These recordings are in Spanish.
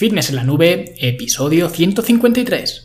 Fitness en la Nube, episodio 153.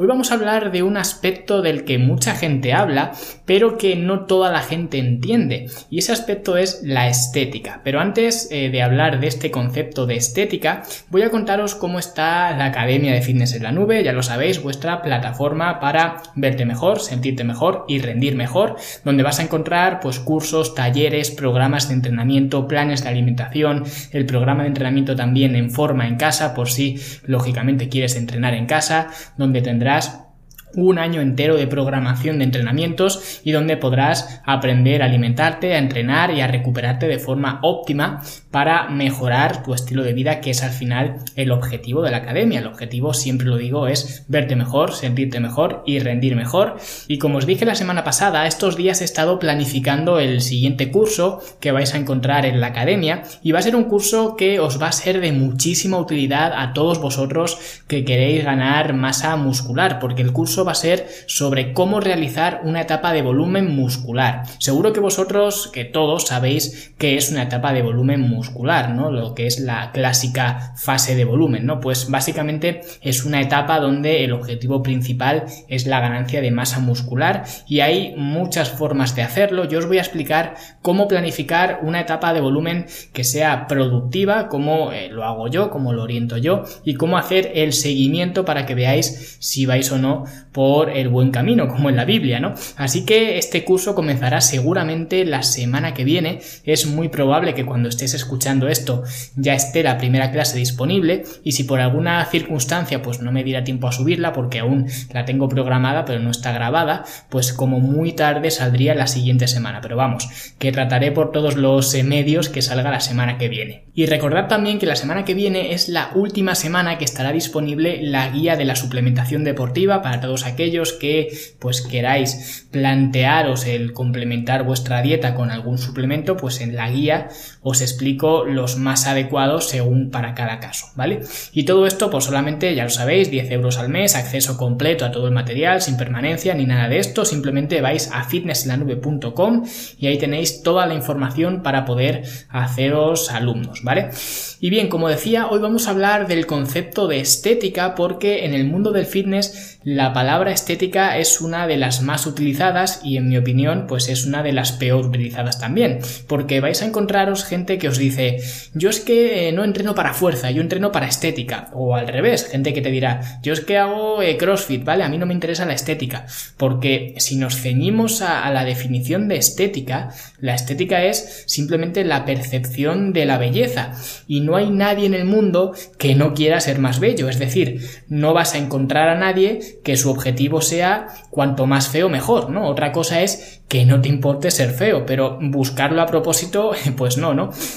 Hoy vamos a hablar de un aspecto del que mucha gente habla, pero que no toda la gente entiende, y ese aspecto es la estética. Pero antes eh, de hablar de este concepto de estética, voy a contaros cómo está la Academia de Fitness en la Nube, ya lo sabéis, vuestra plataforma para verte mejor, sentirte mejor y rendir mejor, donde vas a encontrar pues cursos, talleres, programas de entrenamiento, planes de alimentación, el programa de entrenamiento también en forma en casa, por si lógicamente quieres entrenar en casa, donde tendrás whereas un año entero de programación de entrenamientos y donde podrás aprender a alimentarte, a entrenar y a recuperarte de forma óptima para mejorar tu estilo de vida, que es al final el objetivo de la academia. El objetivo, siempre lo digo, es verte mejor, sentirte mejor y rendir mejor. Y como os dije la semana pasada, estos días he estado planificando el siguiente curso que vais a encontrar en la academia y va a ser un curso que os va a ser de muchísima utilidad a todos vosotros que queréis ganar masa muscular, porque el curso va a ser sobre cómo realizar una etapa de volumen muscular. Seguro que vosotros, que todos sabéis que es una etapa de volumen muscular, ¿no? Lo que es la clásica fase de volumen, ¿no? Pues básicamente es una etapa donde el objetivo principal es la ganancia de masa muscular y hay muchas formas de hacerlo. Yo os voy a explicar cómo planificar una etapa de volumen que sea productiva, cómo eh, lo hago yo, cómo lo oriento yo y cómo hacer el seguimiento para que veáis si vais o no por el buen camino, como en la Biblia, ¿no? Así que este curso comenzará seguramente la semana que viene. Es muy probable que cuando estés escuchando esto ya esté la primera clase disponible y si por alguna circunstancia pues no me diera tiempo a subirla porque aún la tengo programada pero no está grabada, pues como muy tarde saldría la siguiente semana. Pero vamos, que trataré por todos los eh, medios que salga la semana que viene. Y recordad también que la semana que viene es la última semana que estará disponible la guía de la suplementación deportiva para todos aquellos que pues queráis plantearos el complementar vuestra dieta con algún suplemento, pues en la guía os explico los más adecuados según para cada caso, ¿vale? Y todo esto, pues solamente, ya lo sabéis, 10 euros al mes, acceso completo a todo el material, sin permanencia ni nada de esto, simplemente vais a fitnesslanube.com y ahí tenéis toda la información para poder haceros alumnos, ¿vale? Y bien, como decía, hoy vamos a hablar del concepto de estética porque en el mundo del fitness la palabra estética es una de las más utilizadas y en mi opinión pues es una de las peor utilizadas también porque vais a encontraros gente que os dice yo es que eh, no entreno para fuerza, yo entreno para estética o al revés, gente que te dirá yo es que hago eh, crossfit, ¿vale? A mí no me interesa la estética porque si nos ceñimos a, a la definición de estética, la estética es simplemente la percepción de la belleza y no hay nadie en el mundo que no quiera ser más bello. Es decir, no vas a encontrar a nadie que su objetivo sea cuanto más feo mejor, ¿no? Otra cosa es que no te importe ser feo, pero buscarlo a propósito, pues no,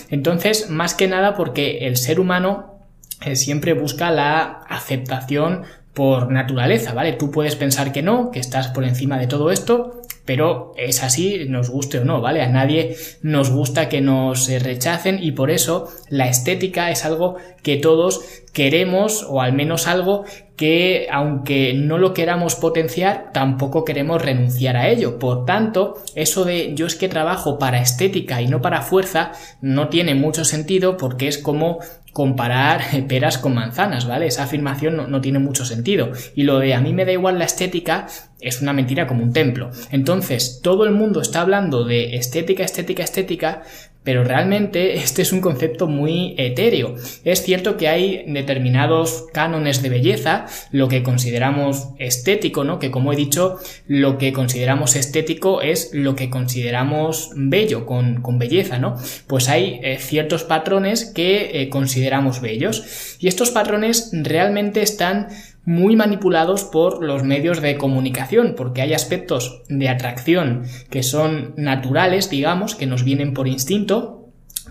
Entonces, más que nada porque el ser humano eh, siempre busca la aceptación por naturaleza, ¿vale? Tú puedes pensar que no, que estás por encima de todo esto, pero es así, nos guste o no, ¿vale? A nadie nos gusta que nos rechacen y por eso la estética es algo que todos queremos o al menos algo que aunque no lo queramos potenciar, tampoco queremos renunciar a ello. Por tanto, eso de yo es que trabajo para estética y no para fuerza no tiene mucho sentido porque es como comparar peras con manzanas, ¿vale? Esa afirmación no, no, tiene mucho sentido. Y lo de a mí me da igual la estética es una mentira como un templo. Entonces, todo el mundo está hablando de estética, estética, estética, pero realmente este es un concepto muy etéreo. Es cierto que hay determinados cánones de belleza, lo que consideramos estético, ¿no? Que como he dicho, lo que consideramos estético es lo que consideramos bello, con, con belleza, ¿no? Pues hay eh, ciertos patrones que eh, consideramos bellos. Y estos patrones realmente están muy manipulados por los medios de comunicación, porque hay aspectos de atracción que son naturales, digamos, que nos vienen por instinto,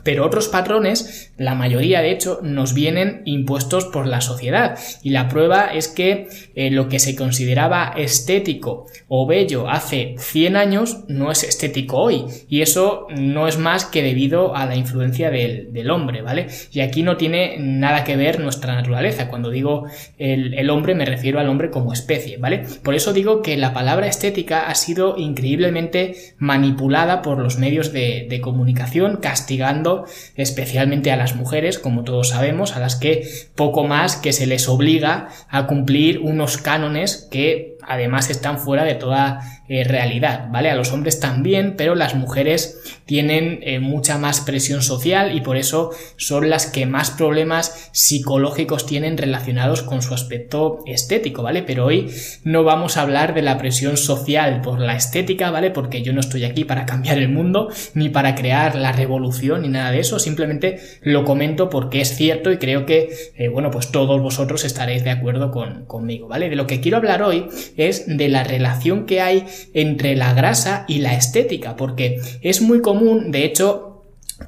pero otros patrones, la mayoría de hecho, nos vienen impuestos por la sociedad. Y la prueba es que eh, lo que se consideraba estético o bello hace 100 años no es estético hoy. Y eso no es más que debido a la influencia del, hombre, ¿vale? Y aquí no tiene nada que ver nuestra naturaleza. Cuando digo el, hombre me refiero al hombre como especie, ¿vale? Por eso digo que la palabra estética ha sido increíblemente manipulada por los medios de comunicación, castigando especialmente a las mujeres, como todos sabemos, a las que poco más que se les obliga a cumplir unos cánones que además están fuera de toda eh, realidad, ¿vale? A los hombres también, pero las mujeres tienen eh, mucha más presión social y por eso son las que más problemas psicológicos tienen relacionados con su aspecto estético, ¿vale? Pero hoy no vamos a hablar de la presión social por la estética, ¿vale? Porque yo no estoy aquí para cambiar el mundo, ni para crear la revolución, ni nada de eso, simplemente lo comento porque es cierto y creo que, eh, bueno, pues todos vosotros estaréis de acuerdo con, conmigo, ¿vale? De lo que quiero hablar hoy es de la relación que hay entre la grasa y la estética, porque es muy común, de hecho,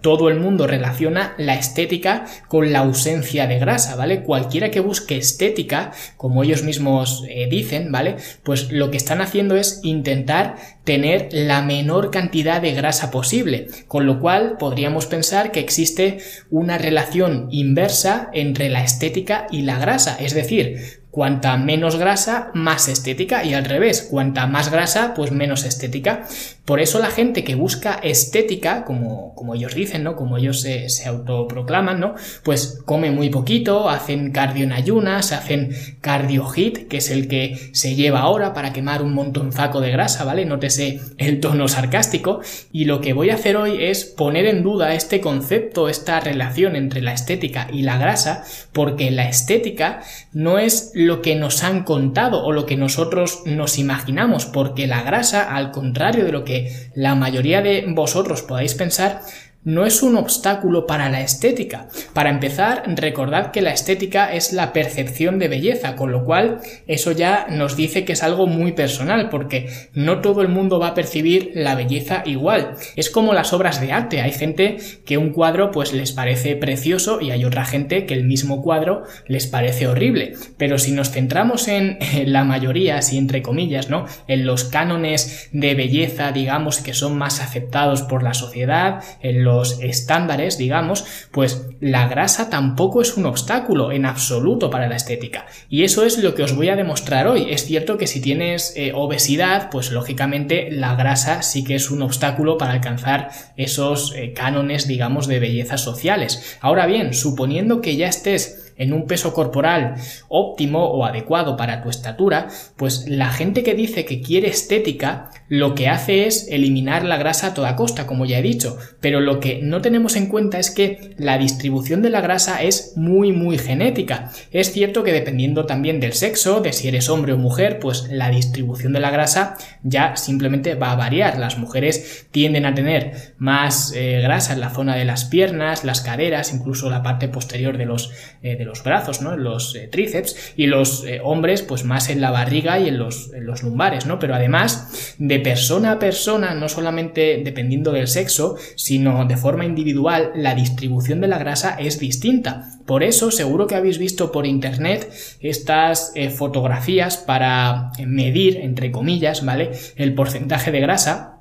todo el mundo relaciona la estética con la ausencia de grasa, ¿vale? Cualquiera que busque estética, como ellos mismos eh, dicen, ¿vale? Pues lo que están haciendo es intentar tener la menor cantidad de grasa posible, con lo cual podríamos pensar que existe una relación inversa entre la estética y la grasa, es decir, Cuanta menos grasa, más estética y al revés, cuanta más grasa, pues menos estética. Por eso la gente que busca estética, como, como ellos dicen, ¿no? Como ellos se, se, autoproclaman, ¿no? Pues come muy poquito, hacen cardio en ayunas, hacen cardio hit, que es el que se lleva ahora para quemar un montonzaco de grasa, ¿vale? Nótese el tono sarcástico. Y lo que voy a hacer hoy es poner en duda este concepto, esta relación entre la estética y la grasa, porque la estética no es lo que nos han contado o lo que nosotros nos imaginamos, porque la grasa, al contrario de lo que la mayoría de vosotros podáis pensar, no es un obstáculo para la estética. Para empezar, recordad que la estética es la percepción de belleza, con lo cual eso ya nos dice que es algo muy personal, porque no todo el mundo va a percibir la belleza igual. Es como las obras de arte, hay gente que un cuadro pues les parece precioso y hay otra gente que el mismo cuadro les parece horrible. Pero si nos centramos en la mayoría, así entre comillas, ¿no? En los cánones de belleza, digamos, que son más aceptados por la sociedad, en estándares, digamos, pues la grasa tampoco es un obstáculo en absoluto para la estética. Y eso es lo que os voy a demostrar hoy. Es cierto que si tienes eh, obesidad, pues lógicamente la grasa sí que es un obstáculo para alcanzar esos eh, cánones, digamos, de belleza sociales. Ahora bien, suponiendo que ya estés en un peso corporal óptimo o adecuado para tu estatura, pues la gente que dice que quiere estética lo que hace es eliminar la grasa a toda costa, como ya he dicho, pero lo que no tenemos en cuenta es que la distribución de la grasa es muy muy genética. Es cierto que dependiendo también del sexo, de si eres hombre o mujer, pues la distribución de la grasa ya simplemente va a variar. Las mujeres tienden a tener más eh, grasa en la zona de las piernas, las caderas, incluso la parte posterior de los, eh, los brazos, ¿no? En los eh, tríceps y los eh, hombres pues más en la barriga y en los, los lumbares, ¿no? Pero además de persona a persona, no solamente dependiendo del sexo, sino de forma individual, la distribución de la grasa es distinta. Por eso seguro que habéis visto por internet estas eh, fotografías para medir, entre comillas, ¿vale? El porcentaje de grasa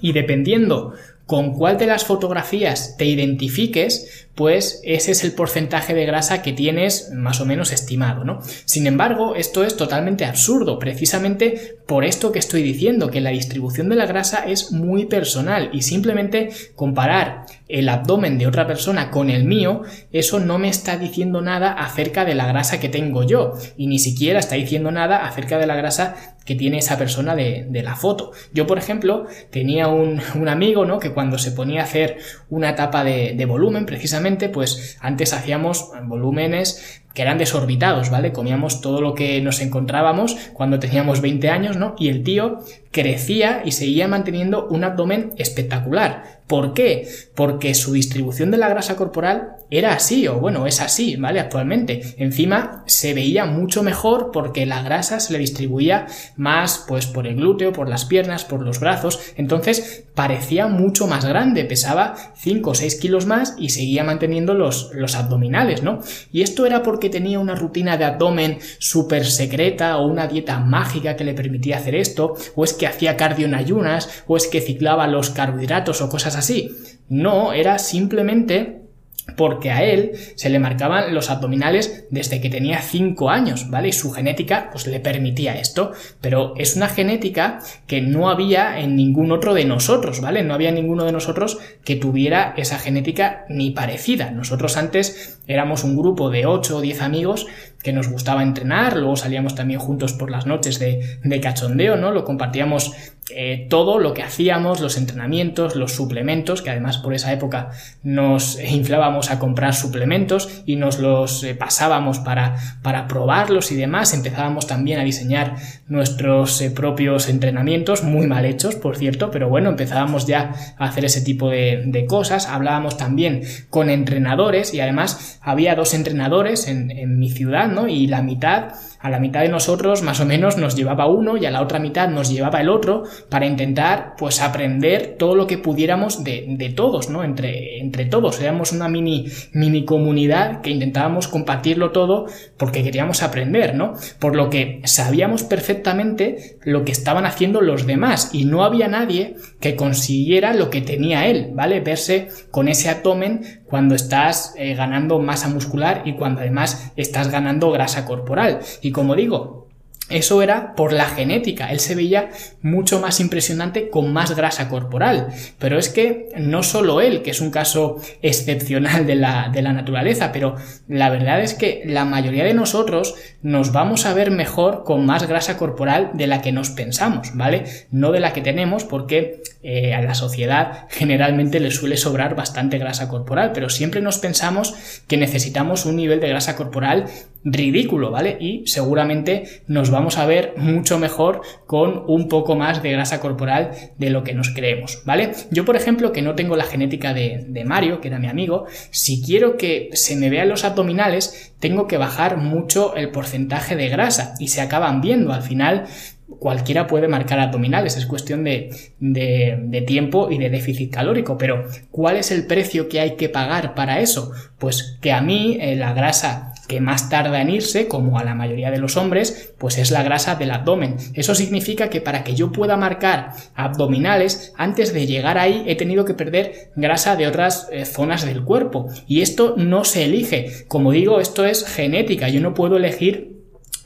y dependiendo con cuál de las fotografías te identifiques, pues ese es el porcentaje de grasa que tienes más o menos estimado, ¿no? Sin embargo, esto es totalmente absurdo, precisamente por esto que estoy diciendo, que la distribución de la grasa es muy personal y simplemente comparar el abdomen de otra persona con el mío, eso no me está diciendo nada acerca de la grasa que tengo yo y ni siquiera está diciendo nada acerca de la grasa que tiene esa persona de, la foto. Yo, por ejemplo, tenía un, amigo, ¿no? Que cuando se ponía a hacer una etapa de volumen, precisamente, pues antes hacíamos volúmenes que eran desorbitados, ¿vale? Comíamos todo lo que nos encontrábamos cuando teníamos 20 años, ¿no? Y el tío crecía y seguía manteniendo un abdomen espectacular. ¿Por qué? Porque su distribución de la grasa corporal era así, o bueno, es así, ¿vale? Actualmente. Encima se veía mucho mejor porque la grasa se le distribuía más, pues, por el glúteo, por las piernas, por los brazos. Entonces parecía mucho más grande, pesaba 5 o 6 kilos más y seguía manteniendo los, los abdominales, ¿no? Y esto era porque tenía una rutina de abdomen súper secreta o una dieta mágica que le permitía hacer esto, o es que hacía cardio en ayunas, o es que ciclaba los carbohidratos o cosas así. No, era simplemente porque a él se le marcaban los abdominales desde que tenía 5 años, ¿vale? Y su genética pues le permitía esto, pero es una genética que no había en ningún otro de nosotros, ¿vale? No había ninguno de nosotros que tuviera esa genética ni parecida. Nosotros antes éramos un grupo de 8 o 10 amigos que nos gustaba entrenar, luego salíamos también juntos por las noches de, de cachondeo, ¿no? Lo compartíamos eh, todo lo que hacíamos, los entrenamientos, los suplementos, que además por esa época nos inflábamos a comprar suplementos y nos los eh, pasábamos para, para probarlos y demás. Empezábamos también a diseñar nuestros eh, propios entrenamientos, muy mal hechos, por cierto, pero bueno, empezábamos ya a hacer ese tipo de, de cosas. Hablábamos también con entrenadores y además había dos entrenadores en, en mi ciudad, Y la mitad a la mitad de nosotros más o menos nos llevaba uno y a la otra mitad nos llevaba el otro para intentar pues aprender todo lo que pudiéramos de, de todos, ¿no? Entre, entre todos. Éramos una mini, mini comunidad que intentábamos compartirlo todo porque queríamos aprender, ¿no? Por lo que sabíamos perfectamente lo que estaban haciendo los demás y no había nadie que consiguiera lo que tenía él, ¿vale? Verse con ese abdomen cuando estás eh, ganando masa muscular y cuando además estás ganando grasa corporal. Y como digo, eso era por la genética, él se veía mucho más impresionante con más grasa corporal. Pero es que no solo él, que es un caso excepcional de la, de la, naturaleza, pero la verdad es que la mayoría de nosotros nos vamos a ver mejor con más grasa corporal de la que nos pensamos, ¿vale? No de la que tenemos, porque eh, a la sociedad generalmente le suele sobrar bastante grasa corporal, pero siempre nos pensamos que necesitamos un nivel de grasa corporal ridículo, ¿vale? Y seguramente nos vamos a ver mucho mejor con un poco más de grasa corporal de lo que nos creemos, ¿vale? Yo, por ejemplo, que no tengo la genética de, Mario, que era mi amigo, si quiero que se me vean los abdominales, tengo que bajar mucho el porcentaje de grasa y se acaban viendo. Al final, cualquiera puede marcar abdominales, es cuestión de, de, de, tiempo y de déficit calórico, pero ¿cuál es el precio que hay que pagar para eso? Pues que a mí eh, la grasa que más tarda en irse, como a la mayoría de los hombres, pues es la grasa del abdomen. Eso significa que para que yo pueda marcar abdominales, antes de llegar ahí he tenido que perder grasa de otras eh, zonas del cuerpo. Y esto no se elige. Como digo, esto es genética. Yo no puedo elegir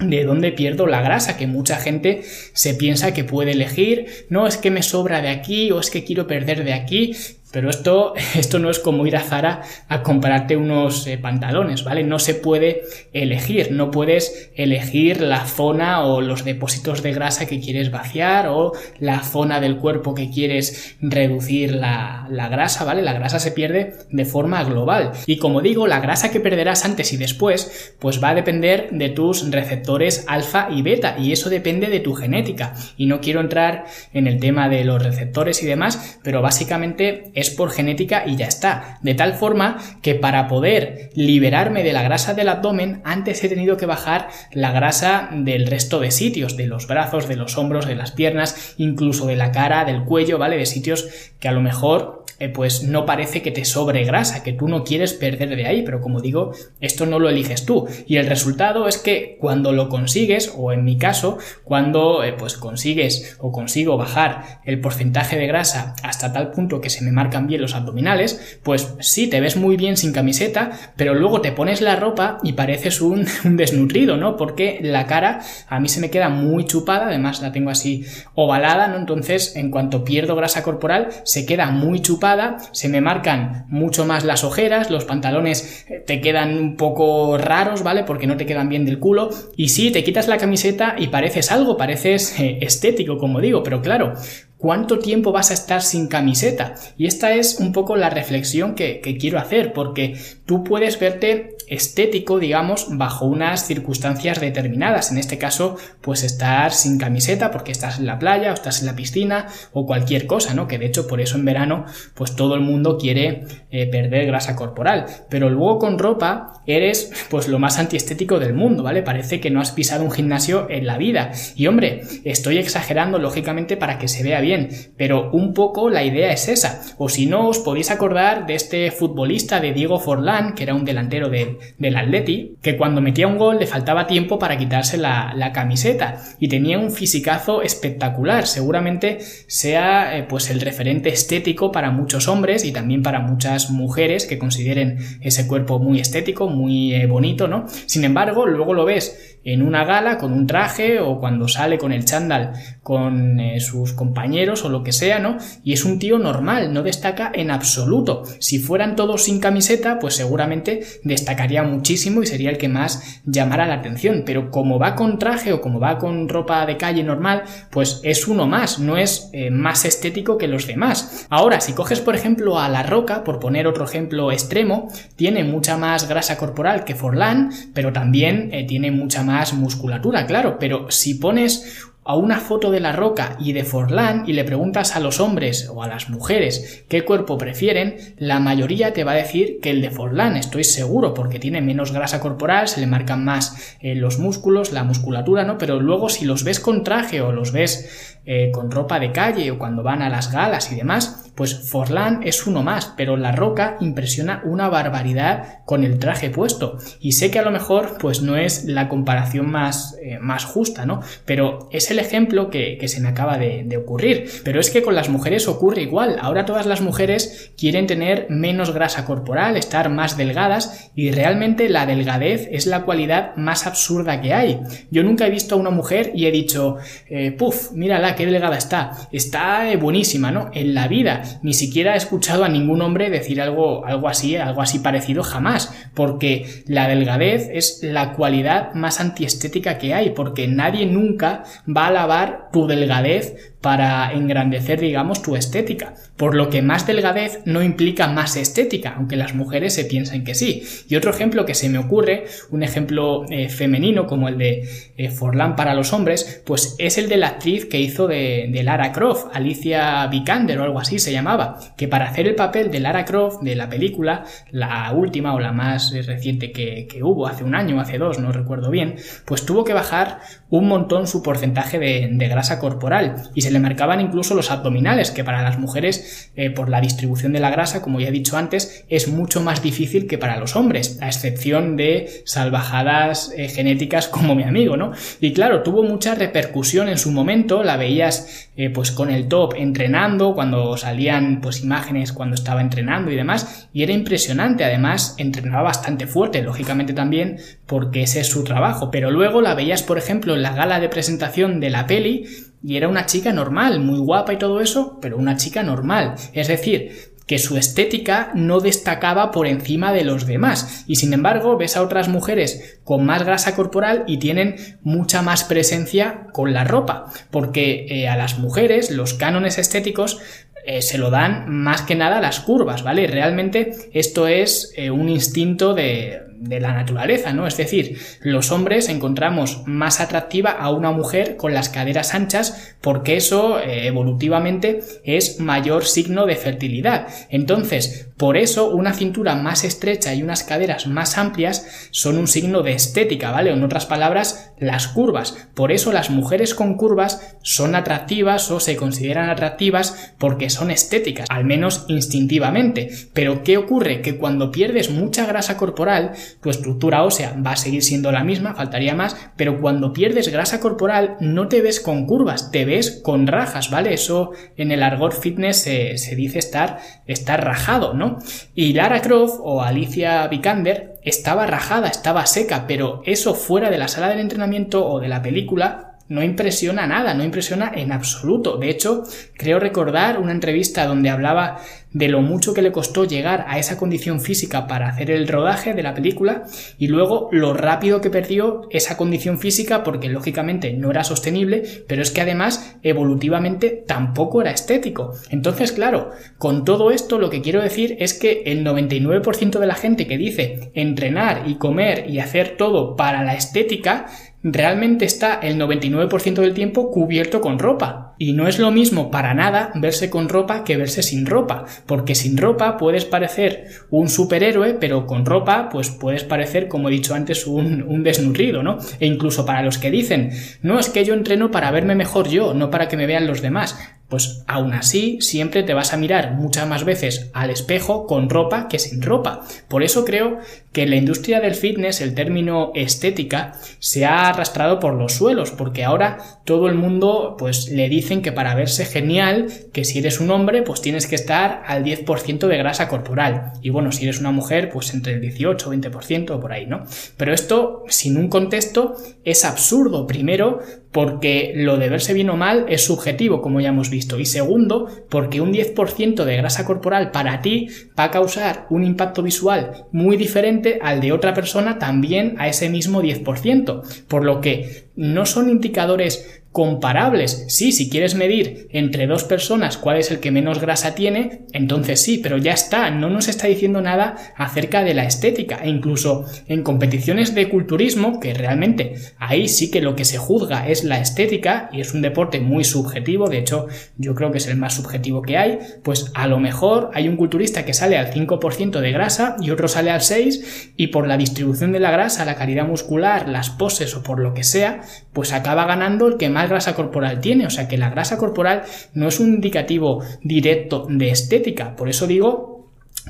de dónde pierdo la grasa, que mucha gente se piensa que puede elegir, no es que me sobra de aquí o es que quiero perder de aquí, pero esto, esto no es como ir a Zara a comprarte unos eh, pantalones, ¿vale? No se puede elegir, no puedes elegir la zona o los depósitos de grasa que quieres vaciar o la zona del cuerpo que quieres reducir la, la grasa, ¿vale? La grasa se pierde de forma global. Y como digo, la grasa que perderás antes y después, pues va a depender de tus receptores alfa y beta, y eso depende de tu genética. Y no quiero entrar en el tema de los receptores y demás, pero básicamente es por genética y ya está. De tal forma que para poder liberarme de la grasa del abdomen, antes he tenido que bajar la grasa del resto de sitios, de los brazos, de los hombros, de las piernas, incluso de la cara, del cuello, ¿vale? De sitios que a lo mejor eh, pues no parece que te sobre grasa, que tú no quieres perder de ahí, pero como digo, esto no lo eliges tú. Y el resultado es que cuando lo consigues, o en mi caso, cuando eh, pues consigues o consigo bajar el porcentaje de grasa hasta tal punto que se me marcan bien los abdominales, pues sí, te ves muy bien sin camiseta, pero luego te pones la ropa y pareces un, un desnutrido, ¿no? Porque la cara a mí se me queda muy chupada, además la tengo así ovalada, ¿no? Entonces, en cuanto pierdo grasa corporal, se queda muy chupada se me marcan mucho más las ojeras, los pantalones eh, te quedan un poco raros, ¿vale? Porque no te quedan bien del culo. Y sí, te quitas la camiseta y pareces algo, pareces eh, estético, como digo, pero claro, ¿cuánto tiempo vas a estar sin camiseta? Y esta es un poco la reflexión que, quiero hacer, porque tú puedes verte estético, digamos, bajo unas circunstancias determinadas. En este caso, pues estar sin camiseta porque estás en la playa o estás en la piscina o cualquier cosa, ¿no? Que de hecho por eso en verano, pues todo el mundo quiere eh, perder grasa corporal. Pero luego con ropa eres, pues lo más antiestético del mundo, ¿vale? Parece que no has pisado un gimnasio en la vida. Y hombre, estoy exagerando lógicamente para que se vea bien, pero un poco la idea es esa. O si no, os podéis acordar de este futbolista de Diego Forlán, que era un delantero de del Atleti, que cuando metía un gol le faltaba tiempo para quitarse la, camiseta y tenía un fisicazo espectacular, seguramente sea eh, pues el referente estético para muchos hombres y también para muchas mujeres que consideren ese cuerpo muy estético, muy eh, bonito, ¿no? Sin embargo, luego lo ves en una gala con un traje o cuando sale con el chándal con eh, sus compañeros o lo que sea, ¿no? Y es un tío normal, no destaca en absoluto. Si fueran todos sin camiseta, pues seguramente destacaría muchísimo y sería el que más llamara la atención. Pero como va con traje o como va con ropa de calle normal, pues es uno más, no es eh, más estético que los demás. Ahora, si coges por ejemplo a La Roca, por poner otro ejemplo extremo, tiene mucha más grasa corporal que Forlán, pero también eh, tiene mucha más más musculatura, claro, pero si pones a una foto de la roca y de Forlán y le preguntas a los hombres o a las mujeres qué cuerpo prefieren, la mayoría te va a decir que el de Forlán, estoy seguro, porque tiene menos grasa corporal, se le marcan más eh, los músculos, la musculatura, ¿no? Pero luego si los ves con traje o los ves eh, con ropa de calle o cuando van a las galas y demás, pues Forlán es uno más, pero la roca impresiona una barbaridad con el traje puesto. Y sé que a lo mejor pues no es la comparación más, eh, más justa, ¿no? Pero es el ejemplo que, se me acaba de, ocurrir. Pero es que con las mujeres ocurre igual. Ahora todas las mujeres quieren tener menos grasa corporal, estar más delgadas y realmente la delgadez es la cualidad más absurda que hay. Yo nunca he visto a una mujer y he dicho, eh, puf, mírala, qué delgada está. Está eh, buenísima, ¿no? En la vida ni siquiera he escuchado a ningún hombre decir algo, algo así, algo así parecido jamás. Porque la delgadez es la cualidad más antiestética que hay. Porque nadie nunca va a alabar tu delgadez para engrandecer, digamos, tu estética. Por lo que más delgadez no implica más estética, aunque las mujeres se piensen que sí. Y otro ejemplo que se me ocurre, un ejemplo eh, femenino como el de eh, Forlán para los hombres, pues es el de la actriz que hizo de, Lara Croft, Alicia Vikander o algo así se llamaba, que para hacer el papel de Lara Croft de la película, la última o la más reciente que, hubo, hace un año, hace dos, no recuerdo bien, pues tuvo que bajar un montón su porcentaje de, grasa corporal y se le marcaban incluso los abdominales, que para las mujeres, eh, por la distribución de la grasa, como ya he dicho antes, es mucho más difícil que para los hombres, a excepción de salvajadas eh, genéticas como mi amigo, ¿no? Y claro, tuvo mucha repercusión en su momento, la veías eh, pues con el top entrenando, cuando salían pues imágenes cuando estaba entrenando y demás, y era impresionante, además entrenaba bastante fuerte, lógicamente también porque ese es su trabajo, pero luego la veías, por ejemplo, en la gala de presentación de la peli, y era una chica normal, muy guapa y todo eso, pero una chica normal. Es decir, que su estética no destacaba por encima de los demás. Y sin embargo, ves a otras mujeres con más grasa corporal y tienen mucha más presencia con la ropa. Porque eh, a las mujeres los cánones estéticos eh, se lo dan más que nada las curvas, ¿vale? Realmente esto es eh, un instinto de, de la naturaleza, ¿no? Es decir, los hombres encontramos más atractiva a una mujer con las caderas anchas porque eso eh, evolutivamente es mayor signo de fertilidad. Entonces, por eso una cintura más estrecha y unas caderas más amplias son un signo de estética, ¿vale? En otras palabras, las curvas. Por eso las mujeres con curvas son atractivas o se consideran atractivas porque son estéticas, al menos instintivamente. Pero ¿qué ocurre? Que cuando pierdes mucha grasa corporal, tu estructura ósea va a seguir siendo la misma, faltaría más, pero cuando pierdes grasa corporal no te ves con curvas, te ves con rajas, ¿vale? Eso en el argot fitness se, dice estar, estar rajado, ¿no? Y Lara Croft o Alicia Vikander estaba rajada, estaba seca, pero eso fuera de la sala del entrenamiento o de la película no impresiona nada, no impresiona en absoluto. De hecho, creo recordar una entrevista donde hablaba de lo mucho que le costó llegar a esa condición física para hacer el rodaje de la película y luego lo rápido que perdió esa condición física porque lógicamente no era sostenible, pero es que además evolutivamente tampoco era estético. Entonces, claro, con todo esto lo que quiero decir es que el 99% de la gente que dice entrenar y comer y hacer todo para la estética, realmente está el 99% del tiempo cubierto con ropa. Y no es lo mismo para nada verse con ropa que verse sin ropa, porque sin ropa puedes parecer un superhéroe, pero con ropa pues puedes parecer, como he dicho antes, un, un desnutrido, ¿no? E incluso para los que dicen, no es que yo entreno para verme mejor yo, no para que me vean los demás pues aún así siempre te vas a mirar muchas más veces al espejo con ropa que sin ropa. Por eso creo que en la industria del fitness el término estética se ha arrastrado por los suelos, porque ahora todo el mundo pues le dicen que para verse genial, que si eres un hombre pues tienes que estar al 10% de grasa corporal. Y bueno, si eres una mujer pues entre el 18 o 20% o por ahí, ¿no? Pero esto sin un contexto es absurdo. Primero, porque lo de verse bien o mal es subjetivo, como ya hemos visto. Y segundo, porque un 10% de grasa corporal para ti va a causar un impacto visual muy diferente al de otra persona también a ese mismo 10%. Por lo que no son indicadores comparables. Sí, si quieres medir entre dos personas cuál es el que menos grasa tiene, entonces sí, pero ya está, no nos está diciendo nada acerca de la estética. E incluso en competiciones de culturismo, que realmente ahí sí que lo que se juzga es la estética y es un deporte muy subjetivo, de hecho yo creo que es el más subjetivo que hay, pues a lo mejor hay un culturista que sale al 5% de grasa y otro sale al 6% y por la distribución de la grasa, la calidad muscular, las poses o por lo que sea, pues acaba ganando el que más grasa corporal tiene. O sea que la grasa corporal no es un indicativo directo de estética. Por eso digo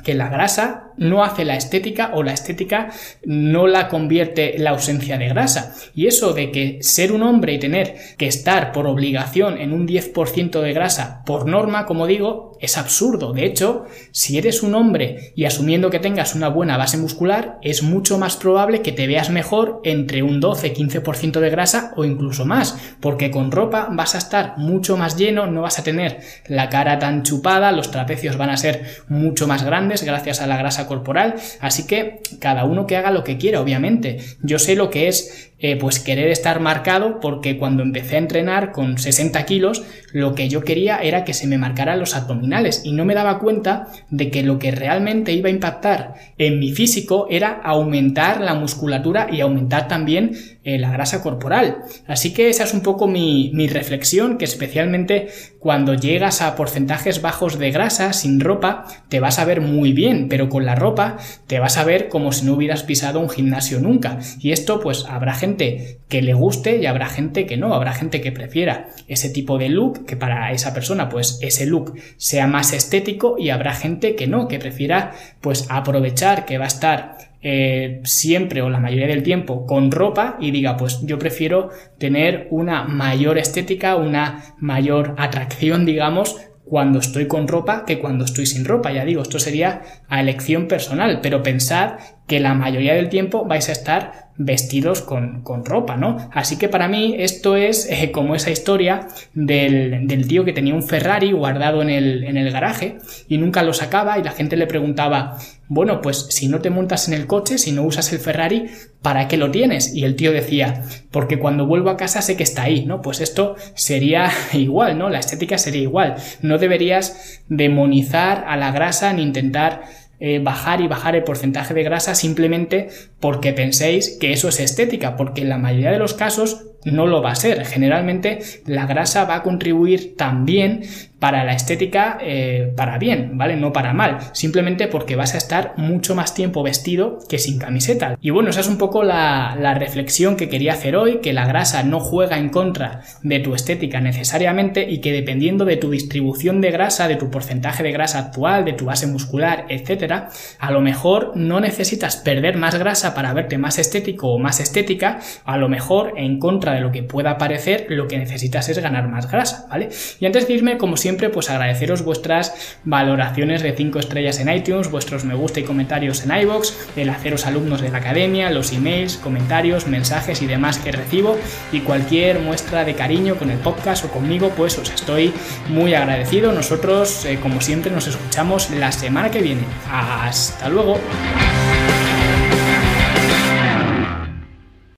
que la grasa no hace la estética o la estética no la convierte la ausencia de grasa. Y eso de que ser un hombre y tener que estar por obligación en un 10% de grasa por norma, como digo, es absurdo. De hecho, si eres un hombre y asumiendo que tengas una buena base muscular, es mucho más probable que te veas mejor entre un 12-15% de grasa o incluso más, porque con ropa vas a estar mucho más lleno, no vas a tener la cara tan chupada, los trapecios van a ser mucho más grandes gracias a la grasa corporal, así que cada uno que haga lo que quiera, obviamente. Yo sé lo que es eh, pues querer estar marcado porque cuando empecé a entrenar con 60 kilos lo que yo quería era que se me marcaran los abdominales y no me daba cuenta de que lo que realmente iba a impactar en mi físico era aumentar la musculatura y aumentar también eh, la grasa corporal. Así que esa es un poco mi, mi reflexión que especialmente cuando llegas a porcentajes bajos de grasa sin ropa te vas a ver muy bien pero con la ropa te vas a ver como si no hubieras pisado un gimnasio nunca y esto pues habrá gente que le guste y habrá gente que no, habrá gente que prefiera ese tipo de look, que para esa persona pues ese look sea más estético y habrá gente que no, que prefiera pues aprovechar que va a estar eh, siempre o la mayoría del tiempo con ropa y diga pues yo prefiero tener una mayor estética, una mayor atracción digamos cuando estoy con ropa que cuando estoy sin ropa. Ya digo, esto sería a elección personal, pero pensad que la mayoría del tiempo vais a estar vestidos con, ropa, ¿no? Así que para mí esto es eh, como esa historia del, tío que tenía un Ferrari guardado en el, en el garaje y nunca lo sacaba y la gente le preguntaba, bueno, pues si no te montas en el coche, si no usas el Ferrari, ¿para qué lo tienes? Y el tío decía, porque cuando vuelvo a casa sé que está ahí, ¿no? Pues esto sería igual, ¿no? La estética sería igual. No deberías demonizar a la grasa ni intentar eh, bajar y bajar el porcentaje de grasa simplemente porque penséis que eso es estética, porque en la mayoría de los casos no lo va a ser. Generalmente la grasa va a contribuir también para la estética eh, para bien, ¿vale? No para mal, simplemente porque vas a estar mucho más tiempo vestido que sin camiseta. Y bueno, esa es un poco la, reflexión que quería hacer hoy, que la grasa no juega en contra de tu estética necesariamente y que dependiendo de tu distribución de grasa, de tu porcentaje de grasa actual, de tu base muscular, etcétera, a lo mejor no necesitas perder más grasa para verte más estético o más estética, a lo mejor en contra de lo que pueda parecer, lo que necesitas es ganar más grasa, ¿vale? Y antes de irme, como siempre, siempre, pues agradeceros vuestras valoraciones de 5 estrellas en iTunes, vuestros me gusta y comentarios en iBox, el haceros alumnos de la academia, los emails, comentarios, mensajes y demás que recibo y cualquier muestra de cariño con el podcast o conmigo, pues os estoy muy agradecido. Nosotros, eh, como siempre, nos escuchamos la semana que viene. Hasta luego.